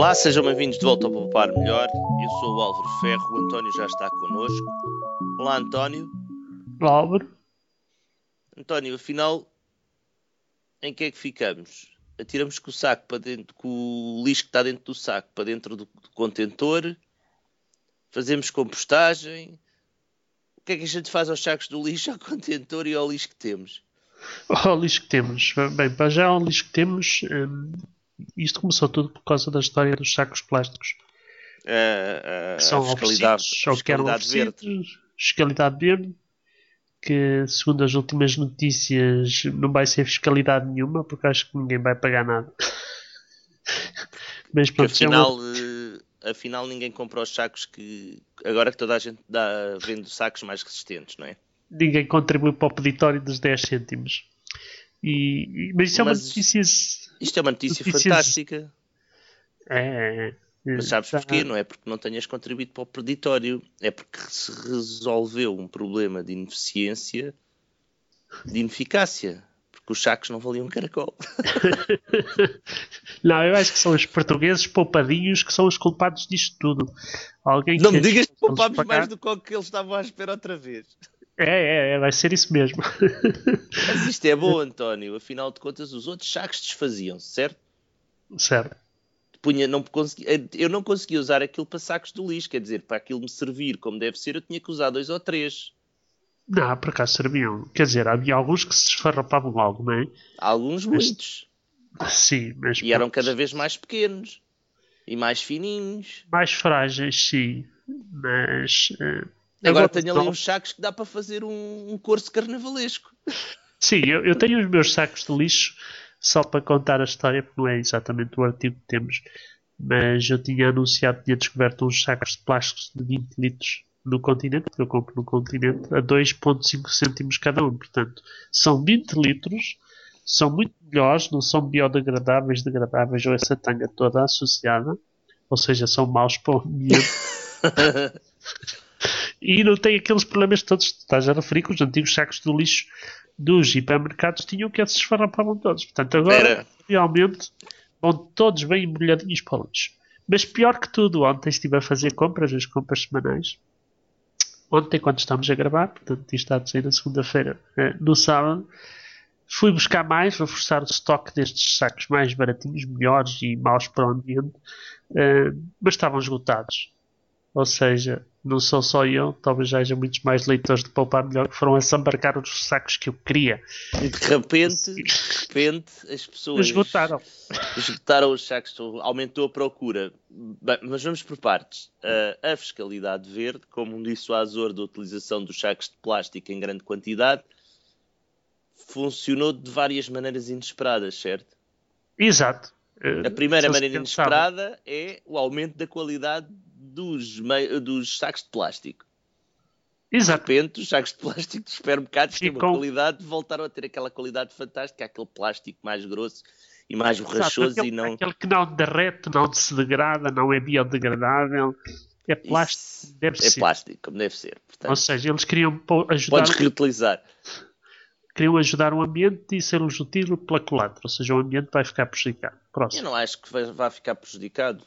Olá, sejam bem-vindos de volta ao Poupar Melhor. Eu sou o Álvaro Ferro, o António já está connosco. Olá, António. Olá, Álvaro. António, afinal, em que é que ficamos? Atiramos com o saco para dentro, com o lixo que está dentro do saco para dentro do, do contentor, fazemos compostagem. O que é que a gente faz aos sacos do lixo, ao contentor e ao lixo que temos? Ao lixo que temos. Bem, para já, ao lixo que temos, hum, isto começou tudo por causa da história dos sacos plásticos. Uh, uh, que são ou que eram oferecidos, fiscalidade verde, que segundo as últimas notícias não vai ser fiscalidade nenhuma, porque acho que ninguém vai pagar nada. Mas pronto, afinal, é uma... Eh, afinal ninguém comprou os sacos que agora que toda a gente dá, vende sacos mais resistentes, não é? Ninguém contribui para o peditório dos 10 cêntimos. E, mas isso é uma notícia. Isto é uma notícia notícias... fantástica. É, é. Mas sabes porquê? Não é porque não tenhas contribuído para o preditório, é porque se resolveu um problema de ineficiência, de ineficácia. Porque os sacos não valiam um caracol. não, eu acho que são os portugueses poupadinhos que são os culpados disto tudo. Alguém não me digas que poupámos mais do que eles estavam à espera outra vez. É, é, é, vai ser isso mesmo. Mas isto é bom, António. Afinal de contas, os outros sacos desfaziam-se, certo? Certo. Punha, não consegui, eu não conseguia usar aquilo para sacos do lixo, quer dizer, para aquilo me servir como deve ser, eu tinha que usar dois ou três. Não, por acaso serviam. Quer dizer, havia alguns que se esfarrapavam logo, não é? Alguns mas, muitos. Sim, mas. E eram cada vez mais pequenos. E mais fininhos. Mais frágeis, sim. Mas. Uh Agora, tenho ali uns sacos que dá para fazer um, um curso carnavalesco. Sim, eu, eu, tenho os meus sacos de lixo só para contar a história, porque não é exatamente o artigo que temos. Mas eu tinha anunciado, tinha descoberto uns sacos de plásticos de 20 litros no continente, que eu compro no continente, a 2,5 cêntimos cada um. Portanto, são 20 litros, são muito melhores, não são biodegradáveis, degradáveis ou essa tanga toda associada, ou seja, são maus para o ambiente. e não tem aqueles problemas todos que estás a referir que os antigos sacos de lixo dos hipermercados tinham que se esfarrapavam todos. Portanto, agora Era. realmente vão todos bem embrulhadinhos para o lixo. Mas pior que tudo, ontem estive a fazer compras, as compras semanais. Ontem, quando estamos a gravar, portanto, isto está a sair na segunda-feira, eh, no sábado, fui buscar mais, reforçar o estoque destes sacos mais baratinhos, melhores e maus para o ambiente, eh, mas estavam esgotados. Ou seja, não sou só eu, talvez já haja muitos mais leitores de Poupar Melhor que foram a sambarcar os sacos que eu queria. E de repente, de repente as pessoas esgotaram. esgotaram os sacos, aumentou a procura. Bem, mas vamos por partes. Uh, a fiscalidade verde, como um dissuasor da utilização dos sacos de plástico em grande quantidade, funcionou de várias maneiras inesperadas, certo? Exato. A primeira maneira inesperada é o aumento da qualidade dos, dos sacos de plástico. Exato. De repente, os sacos de plástico dos supermercados têm uma qualidade, voltaram a ter aquela qualidade fantástica, aquele plástico mais grosso e mais borrachoso Exato, aquele, e não... Aquele que não derrete, não se degrada, não é biodegradável. É plástico, deve é ser. É plástico, como deve ser. Portanto, Ou seja, eles queriam ajudar... Podes reutilizar. Queriam ajudar o ambiente e ser útil pela culatra. Ou seja, o ambiente vai ficar prejudicado. Próximo. Eu não acho que vai, vai ficar prejudicado.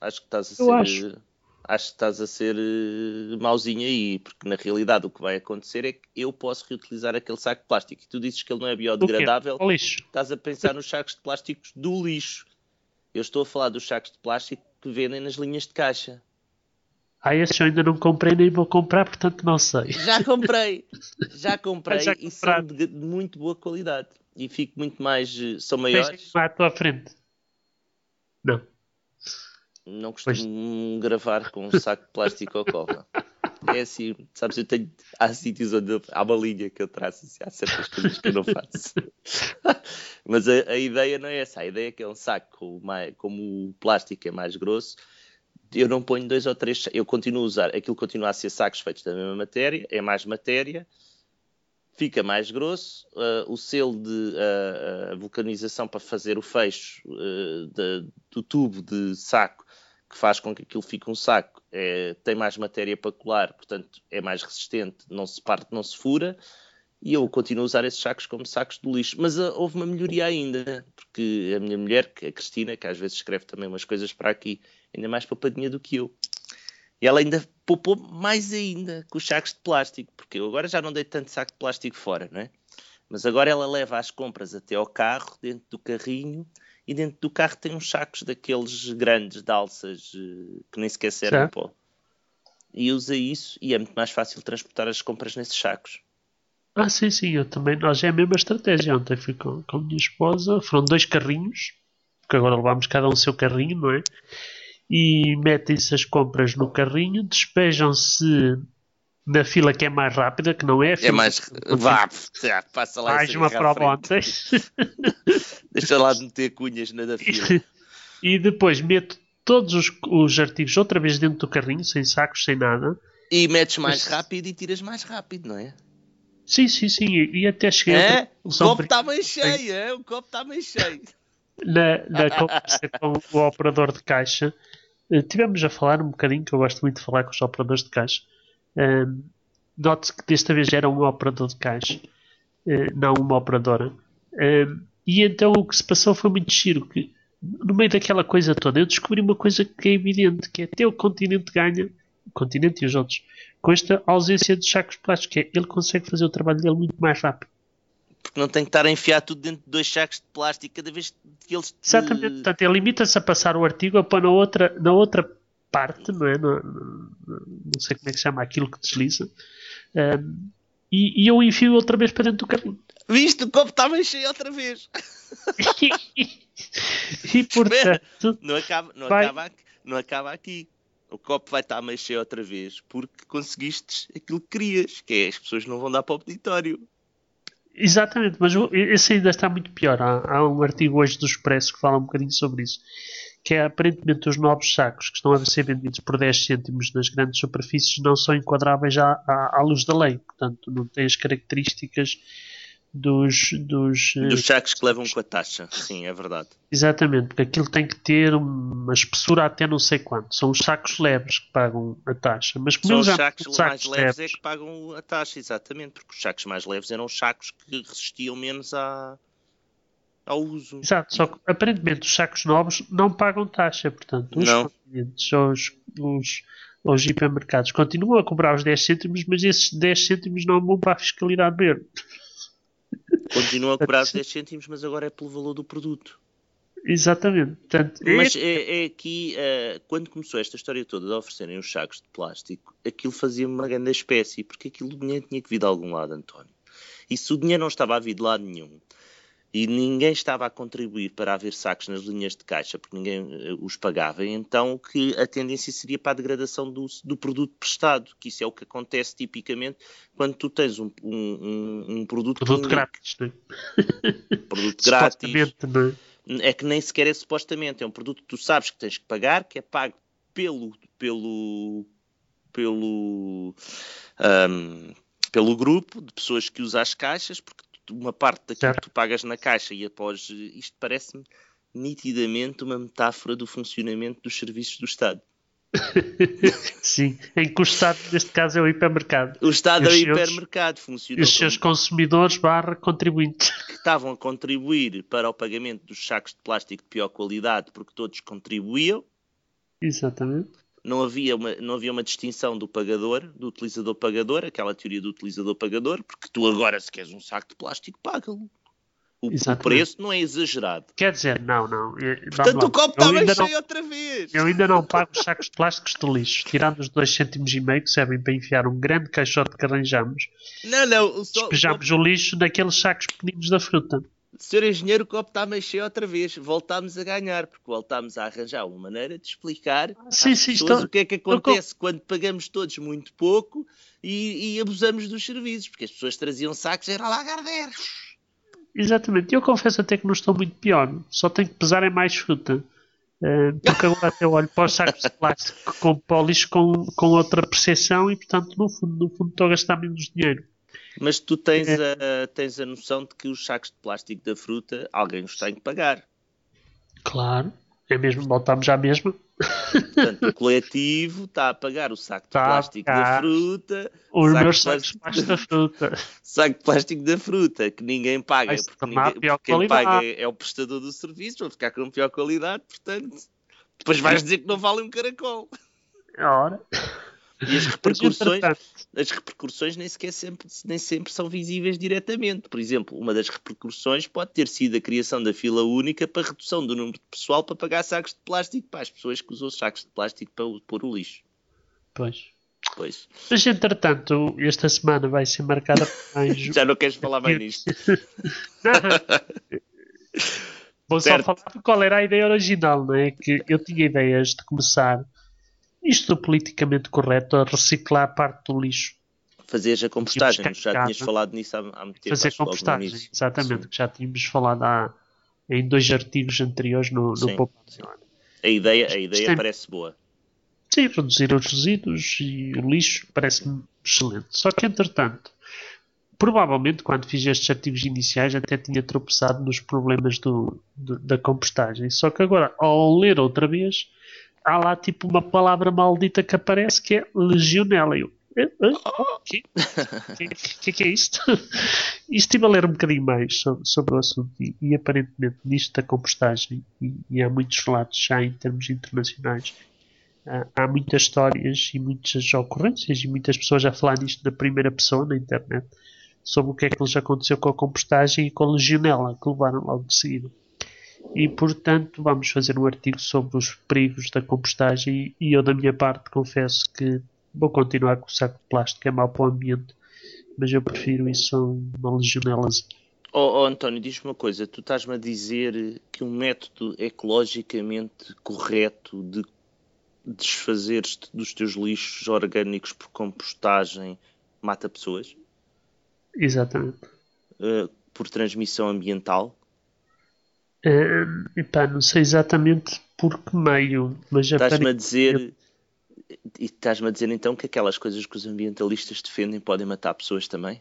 Acho que estás a Eu ser... Acho acho que estás a ser uh, mauzinho aí, porque na realidade o que vai acontecer é que eu posso reutilizar aquele saco de plástico e tu dizes que ele não é biodegradável, lixo. estás a pensar nos sacos de plásticos do lixo. Eu estou a falar dos sacos de plástico que vendem nas linhas de caixa. Ah, esses eu ainda não comprei nem vou comprar, portanto não sei. Já comprei, já comprei já e são de muito boa qualidade. E fico muito mais. Eh, são maiores. à tua frente. Não. Não costumo pois... gravar com um saco de plástico ou cola. É assim, sabes, eu tenho. Há sítios onde eu, há uma linha que eu traço, assim, há certas coisas que eu não faço. Mas a, a, ideia não é essa. A ideia é que é um saco, mais, como o plástico é mais grosso, eu não ponho dois ou três. Eu continuo a usar. Aquilo continua a ser sacos feitos da mesma matéria, é mais matéria, fica mais grosso. Uh, o selo de uh, vulcanização para fazer o fecho de, do tubo de saco que faz com que aquilo fique um saco, é, tem mais matéria para colar, portanto é mais resistente, não se parte, não se fura, E eu continuo a usar esses sacos como sacos de lixo. Mas houve uma melhoria ainda, porque a minha mulher, é a Cristina, que às vezes escreve também umas coisas para aqui, ainda mais poupadinha do que eu. E ela ainda poupou mais ainda com os sacos de plástico, porque eu agora já não dei tanto saco de plástico fora, não é? Mas agora ela leva as compras até ao carro, dentro do carrinho, e dentro do carro tem uns sacos daqueles grandes de alças uh, que nem sequer servem para e usa isso e é muito mais fácil transportar as compras nesses sacos. Ah, sim, sim, eu também. Nós é a mesma estratégia. Ontem fui com, com a minha esposa, foram dois carrinhos, porque agora levámos cada um o seu carrinho, não é? E metem-se as compras no carrinho, despejam-se na fila que é mais rápida, que não é. é mais. Vá, passa lá Mais uma prova ontem. Deixa lá de meter cunhas na da fila. e depois meto todos os, os artigos outra vez dentro do carrinho, sem sacos, sem nada. E metes mais rápido e tiras mais rápido, não é? Sim, sim, sim. E até cheguei. É? O copo está meio cheio, é? O copo está meio cheio. Na, na conversa com o operador de caixa, tivemos a falar um bocadinho, que eu gosto muito de falar com os operadores de caixa. Um, Note-se que desta vez era um operador de caixa, uh, não uma operadora. Um, e então o que se passou foi muito giro, que no meio daquela coisa toda, eu descobri uma coisa que é evidente, que é até o continente ganha, o continente e os outros, com esta ausência de sacos plásticos, que é, ele consegue fazer o trabalho dele muito mais rápido. Porque não tem que estar a enfiar tudo dentro de dois sacos de plástico cada vez que eles... Te... Exatamente, portanto, ele limita-se a passar o artigo a pôr na outra, na outra parte, não é? No, não sei como é que se chama aquilo que desliza. Um, e, e, eu enfio outra vez para dentro do carrinho. Viste, o copo está bem cheio outra vez. e portanto. não, acaba, não, vai... acaba, não acaba aqui. O copo vai estar meio cheio outra vez porque conseguiste aquilo que querias, que é as pessoas não vão dar para o auditório. Exatamente, mas esse ainda está muito pior. Há, há, um artigo hoje do Expresso que fala um bocadinho sobre isso. Que é aparentemente os novos sacos que estão a ser vendidos por 10 cêntimos nas grandes superfícies não são enquadráveis à, à, à luz da lei. Portanto, não têm as características dos, dos, eh, dos sacos que levam com a taxa, sim, é verdade. Exatamente, porque aquilo tem que ter uma espessura até não sei quanto. São os sacos leves que pagam a taxa. Mas como São os sacos, sacos mais leves, leves, é que pagam a taxa, exatamente, porque os sacos mais leves eram os sacos que resistiam menos à, ao uso. Exato, só que aparentemente os sacos novos não pagam taxa, portanto, os não. os, os, os hipermercados continuam a cobrar os 10 cêntimos, mas esses 10 cêntimos não vão para a fiscalidade verde. Continua a cobrar 10 cêntimos, mas agora é pelo valor do produto. Exatamente. Portanto, mas é, é aqui, uh, quando começou esta história toda de oferecerem os sacos de plástico, aquilo fazia-me uma grande espécie, porque aquilo dinheiro tinha que vir de algum lado, António. E se o dinheiro não estava a vir de lado nenhum, e ninguém estava a contribuir para haver sacos nas linhas de caixa porque ninguém uh, os pagava, então que a tendência seria para a degradação do, do, produto prestado, que isso é o que acontece tipicamente quando tu tens um, um, um produto, produto grátis, né? produto grátis é? é que nem sequer é supostamente, é um produto que tu sabes que tens que pagar, que é pago pelo pelo pelo um, pelo grupo de pessoas que usam as caixas, porque uma parte daquilo certo. que tu pagas na caixa e após isto parece-me nitidamente uma metáfora do funcionamento dos serviços do Estado. Sim, em que o Estado, neste caso, é o hipermercado. O Estado é o hipermercado, funciona. Os seus como... consumidores barra contribuintes. Que estavam a contribuir para o pagamento dos sacos de plástico de pior qualidade porque todos contribuíam. Exatamente não havia uma, não havia uma distinção do pagador, do utilizador pagador, aquela teoria do utilizador pagador, porque tu agora, se queres um saco de plástico, paga-lo. O, preço não é exagerado. Quer dizer, não, não. Portanto, o copo está bem cheio outra vez. Eu ainda não pago os sacos de plásticos de lixo, tirando os 2 cêntimos e meio que servem para enfiar um grande caixote que arranjamos. Não, não. Só, despejamos o, o lixo naqueles sacos pequeninos da fruta. Senhor Engenheiro, o copo está a mexer outra vez. Voltámos a ganhar, porque voltámos a arranjar uma maneira de explicar sim, sim, estou... o que é que acontece quando pagamos todos muito pouco e, e, abusamos dos serviços, porque as pessoas traziam sacos, era lá Garder. Exatamente, eu confesso até que não estou muito pior, só tenho que pesar em mais fruta. Uh, porque agora até olho para os sacos de plástico com pólis com, com outra percepção e portanto no fundo, no fundo estou a gastar menos dinheiro. Mas tu tens, é. a, tens a noção de que os sacos de plástico da fruta alguém os tem que pagar. Claro, é mesmo, voltamos à mesma. Portanto, o coletivo está a pagar o saco de Tá plástico da pagar fruta, Os saco meus de sacos plástico- da fruta. saco de plástico da fruta, que ninguém paga, porque, ninguém, pior quem qualidade. paga é, é o prestador do serviço, vai ficar com pior qualidade, portanto, depois vais dizer que não vale um caracol. Ora, E as repercussões, as repercussões nem sequer sempre, nem sempre são visíveis diretamente. Por exemplo, uma das repercussões pode ter sido a criação da fila única para a redução do número de pessoal para pagar sacos de plástico para as pessoas que usam sacos de plástico para pôr o lixo. pois. Pois. Mas entretanto, esta semana vai ser marcada por anjo. Já não queres falar mais nisto? Vou Certo. só falar qual era a ideia original, não é? Que eu tinha ideias de começar, isto do politicamente correto, a reciclar parte do lixo. Fazeres a compostagem, já casa. tinhas falado nisso há, há muito tempo. fazer compostagem, exatamente, Sim. que já tínhamos falado há, em dois artigos anteriores no, no Poupa. A ideia, a ideia Sim. parece boa. Sim, reduzir os resíduos e o lixo parece-me excelente. Só que, entretanto, provavelmente quando fiz estes artigos iniciais até tinha tropeçado nos problemas do, do- da compostagem. Só que agora, ao ler outra vez, há lá tipo uma palavra maldita que aparece que é legionela. Eu, "Eh, o quê? O que, que, que é isto? E estive a ler um bocadinho mais sobre, sobre o assunto e, e aparentemente nisto da compostagem, e, e há muitos relatos já em termos internacionais, há, há muitas histórias e muitas ocorrências e muitas pessoas a falar disto na primeira pessoa na internet sobre o que é que lhes aconteceu com a compostagem e com a legionela que levaram logo de seguida. E portanto vamos fazer um artigo sobre os perigos da compostagem e eu da minha parte confesso que vou continuar com o saco de plástico, é mau para o ambiente, mas eu prefiro isso a uma legionelazinha. Oh, oh, António, diz-me uma coisa. Tu estás-me a dizer que um método ecologicamente correto de desfazeres-te dos teus lixos orgânicos por compostagem mata pessoas? Exatamente. Uh, por transmissão ambiental? Hum, epá, não sei exatamente por que meio, mas Estás-me a aparentemente- dizer... E estás-me a dizer então que aquelas coisas que os ambientalistas defendem podem matar pessoas também?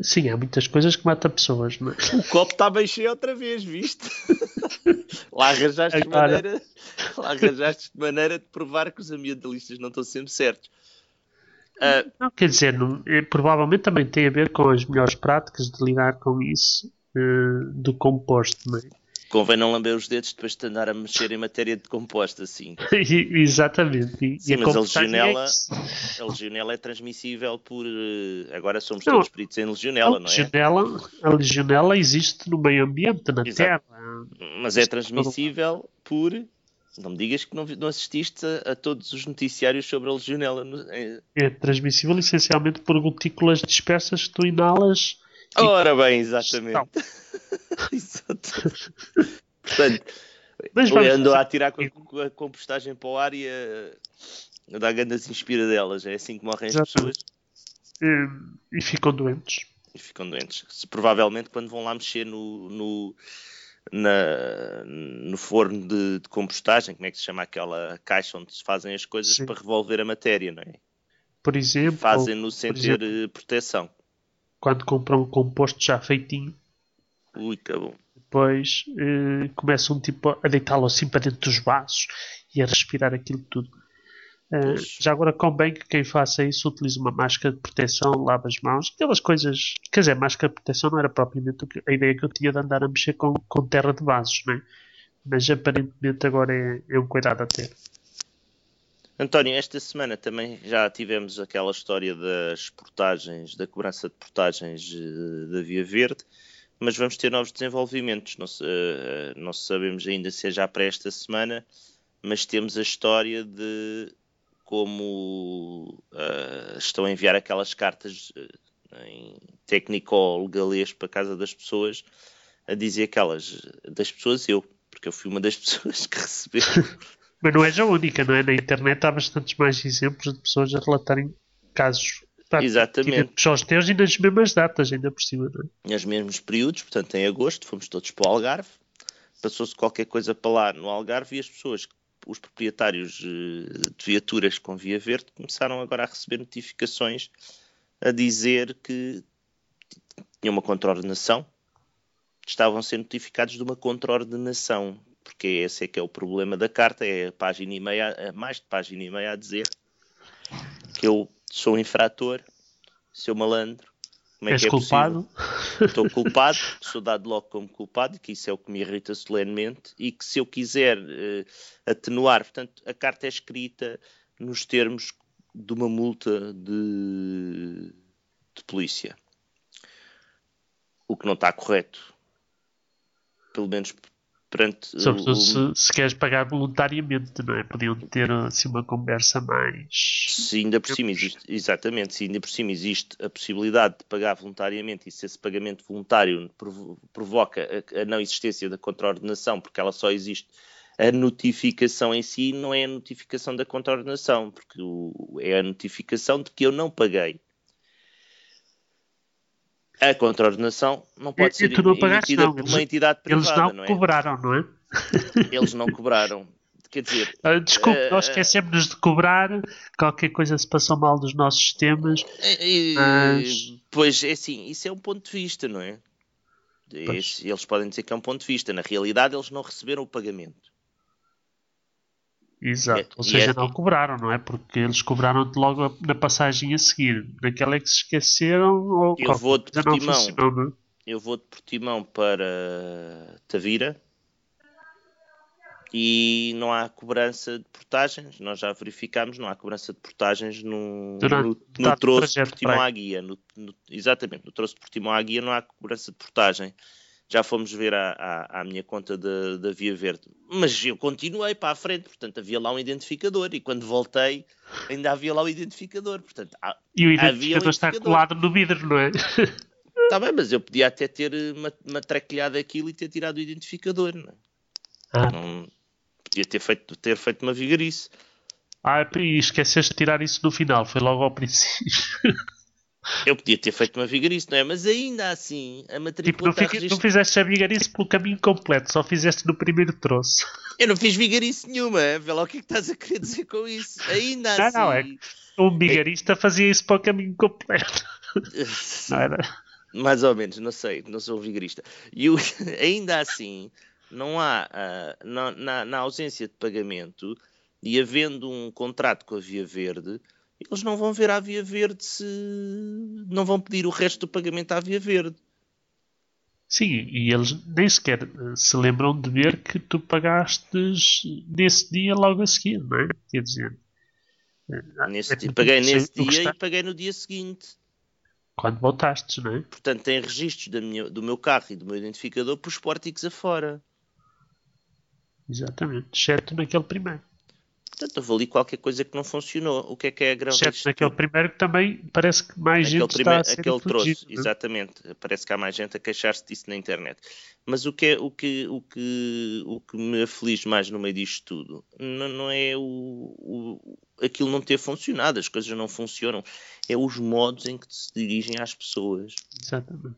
Sim, há muitas coisas que matam pessoas, não é? O copo está bem cheio outra vez, viste? lá arranjaste Agora. maneira, lá arranjaste de maneira de provar que os ambientalistas não estão sempre certos. Ah, Não, quer dizer, não- eh, provavelmente também tem a ver com as melhores práticas de lidar com isso eh, do composto, não é? convém não lamber os dedos depois de andar a mexer em matéria de composto assim. Exatamente. E, Sim, e mas a é legionela, isso. a legionela é transmissível por. eh, Agora somos Não. todos peritos em legionela, a, não é? legionela, a legionela existe no meio ambiente, na Exato. terra. Mas é transmissível por. Não me digas que não, não assististe a, a todos os noticiários sobre a legionela. É transmissível essencialmente por gotículas dispersas que tu inalas. Ora bem, exatamente. Exato. Portanto, Mas eu vamos ando a atirar com a, a compostagem para o ar e a, a dar grandes inspiradelas. É assim que morrem as pessoas eh, e ficam doentes. e ficam doentes. Se, provavelmente quando vão lá mexer no, no, na- no forno de, de compostagem, como é que se chama aquela caixa onde se fazem as coisas Sim. para revolver a matéria, não é? Por exemplo, Fazem-no sem ter exemplo- proteção. Quando compram um composto já feitinho, Ui, acabou. depois eh, começam tipo a deitá-lo assim para dentro dos vasos e a respirar aquilo tudo. Pois. já agora convém que quem faça isso utilize uma máscara de proteção, lave as mãos, aquelas coisas. Quer dizer, máscara de proteção não era propriamente a ideia que eu tinha de andar a mexer com, com terra de vasos, né? mas aparentemente agora é, é um cuidado a ter. António, esta semana também já tivemos aquela história das portagens, da cobrança de portagens eh, da Via Verde, mas vamos ter novos desenvolvimentos. Não, eh, não sabemos ainda se é já para esta semana, mas temos a história de como eh, estão a enviar aquelas cartas em técnico galês para a casa das pessoas a dizer aquelas das pessoas eu, porque eu fui uma das pessoas que recebeu Mas não és a única, não é? Na internet há bastantes mais exemplos de pessoas a relatarem casos. Pá, Exatamente. idênticos aos teus e nas mesmas datas, ainda por cima, não é? nos mesmos períodos, portanto em agosto, fomos todos para o Algarve, passou-se qualquer coisa para lá no Algarve e as pessoas, os proprietários eh, de viaturas com via verde, começaram agora a receber notificações a dizer que tinha uma contraordenação, estavam a ser notificados de uma contraordenação porque esse é que é o problema da carta, é a página e meia, mais de página e meia a dizer que eu sou infrator, seu malandro, como é És que é culpado? Possível? Estou culpado, sou dado logo como culpado, que isso é o que me irrita solenemente, e que se eu quiser uh, atenuar, portanto, a carta é escrita nos termos de uma multa de, de polícia. O que não está correto. Pelo menos perante. Sobretudo o... se, se, queres pagar voluntariamente, não é? Podiam ter assim uma conversa mais. Se ainda por cima existe, exatamente, se ainda por cima existe a possibilidade de pagar voluntariamente e se esse pagamento voluntário provoca a, a não existência da contraordenação, porque ela só existe. A notificação em si não é a notificação da contraordenação, porque o, é a notificação de que eu não paguei a contraordenação não pode ser emitida não. por uma entidade privada, Eles não, não é? cobraram, não é? Eles não cobraram. Quer dizer... Ah, desculpe, uh, nós esquecemos de cobrar, qualquer coisa se passou mal dos nossos sistemas, uh, mas... Pois, é assim, isso é um ponto de vista, não é? Eles podem dizer que é um ponto de vista. Na realidade, eles não receberam o pagamento. Exato, ou seja, é... não cobraram, não é? Porque eles cobraram logo na passagem a seguir. Naquela é que se esqueceram ou eu vou de Portimão, é? Eu vou de Portimão para Tavira e não há cobrança de portagens. Nós já verificámos, não há cobrança de portagens no, no, no troço de Portimão à guia. No, no, exatamente, no troço de Portimão à guia não há cobrança de portagem já fomos ver à, à, à minha conta da Via Verde. Mas eu continuei para a frente, portanto havia lá um identificador e quando voltei ainda havia lá o identificador. Portanto, e o identificador, um está colado no vidro, não é? Está bem, mas eu podia até ter matraquilhado aquilo e ter tirado o identificador, não é? Ah. Não, podia ter feito, ter feito uma vigarice. Ah, e esqueceste de tirar isso no final, foi logo ao princípio. Eu podia ter feito uma vigarice, não é? Mas ainda assim, a matrícula tipo, não, não fizeste a vigarice pelo caminho completo, só fizeste no primeiro troço. Eu não fiz vigarice nenhuma, vê lá o que é que estás a querer dizer com isso. Ainda não, assim... Não, é um vigarista é... fazia isso para o caminho completo. não era? Mais ou menos, não sei, não sou um vigarista. E o... ainda assim, não há, uh, na, na, na ausência de pagamento e havendo um contrato com a Via Verde eles não vão ver à Via Verde se. não vão pedir o resto do pagamento à Via Verde. Sim, e eles nem sequer eh, se lembram de ver que tu pagaste nesse dia logo a seguir, não é? Quer dizer. Eh, nesse é dia, paguei nesse dia e paguei no dia seguinte. Quando voltaste, não é? Portanto, tem registros minha, do meu carro e do meu identificador para os pórticos afora. Exatamente, exceto naquele primeiro. Portanto, houve ali qualquer coisa que não funcionou. O que é que é a grave? Exceto naquele primeiro que também parece que mais aquele gente primeiro, está a ser Aquele trouxe, é? exatamente. Parece que há mais gente a queixar-se disso na internet. Mas o que, é, o, que, o, que, o que me aflige mais no meio disto tudo não, não é o, o, aquilo não ter funcionado, as coisas não funcionam. É os modos em que se dirigem às pessoas. Exatamente.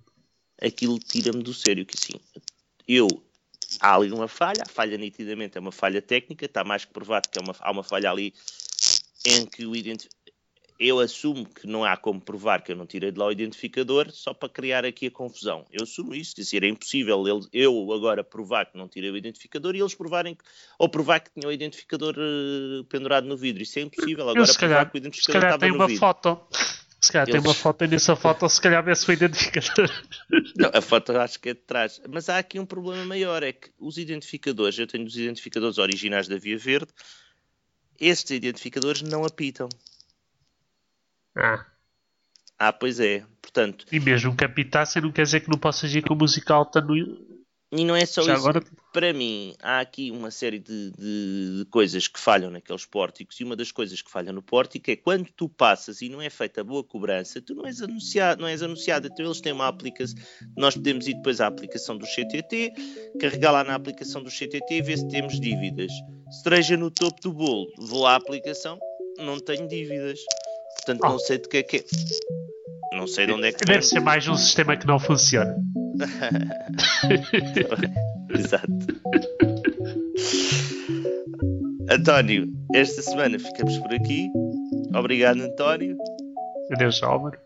Aquilo tira-me do sério que assim, eu há ali uma falha, a falha nitidamente é uma falha técnica, está mais que provado que é uma, há uma falha ali em que o. Eu assumo que não há como provar que eu não tirei de lá o identificador só para criar aqui a confusão. Eu assumo isso, dizer, é impossível eu agora provar que não tirei o identificador e eles provarem que, ou provar que tinha o identificador uh, pendurado no vidro. Isso é impossível. Agora provar calhar, que o identificador estava tem no uma vidro. foto se calhar Eles... tem uma foto e nessa foto se calhar vê-se o identificador. Não, a foto acho que é de trás. Mas há aqui um problema maior, é que os identificadores, eu tenho os identificadores originais da Via Verde, estes identificadores não apitam. Ah. Ah, pois é. Portanto... E mesmo que apitasse não quer dizer que não possas ir com música alta no, e não é só Já isso. Agora... Para mim, há aqui uma série de, de, de, coisas que falham naqueles pórticos, e uma das coisas que falha no pórtico é quando tu passas e não é feita boa cobrança, tu não és anunciado, não és anunciado. Então eles têm uma aplicação, nós podemos ir depois à aplicação do CTT, carregar lá na aplicação do CTT e ver se temos dívidas. Cereja no topo do bolo, vou à aplicação, não tenho dívidas. Portanto, oh. não sei de que é que é. Não sei de onde é que Deve ser mais um sistema que não funciona. Exato. António, esta semana ficamos por aqui. Obrigado, António. Adeus, Álvaro.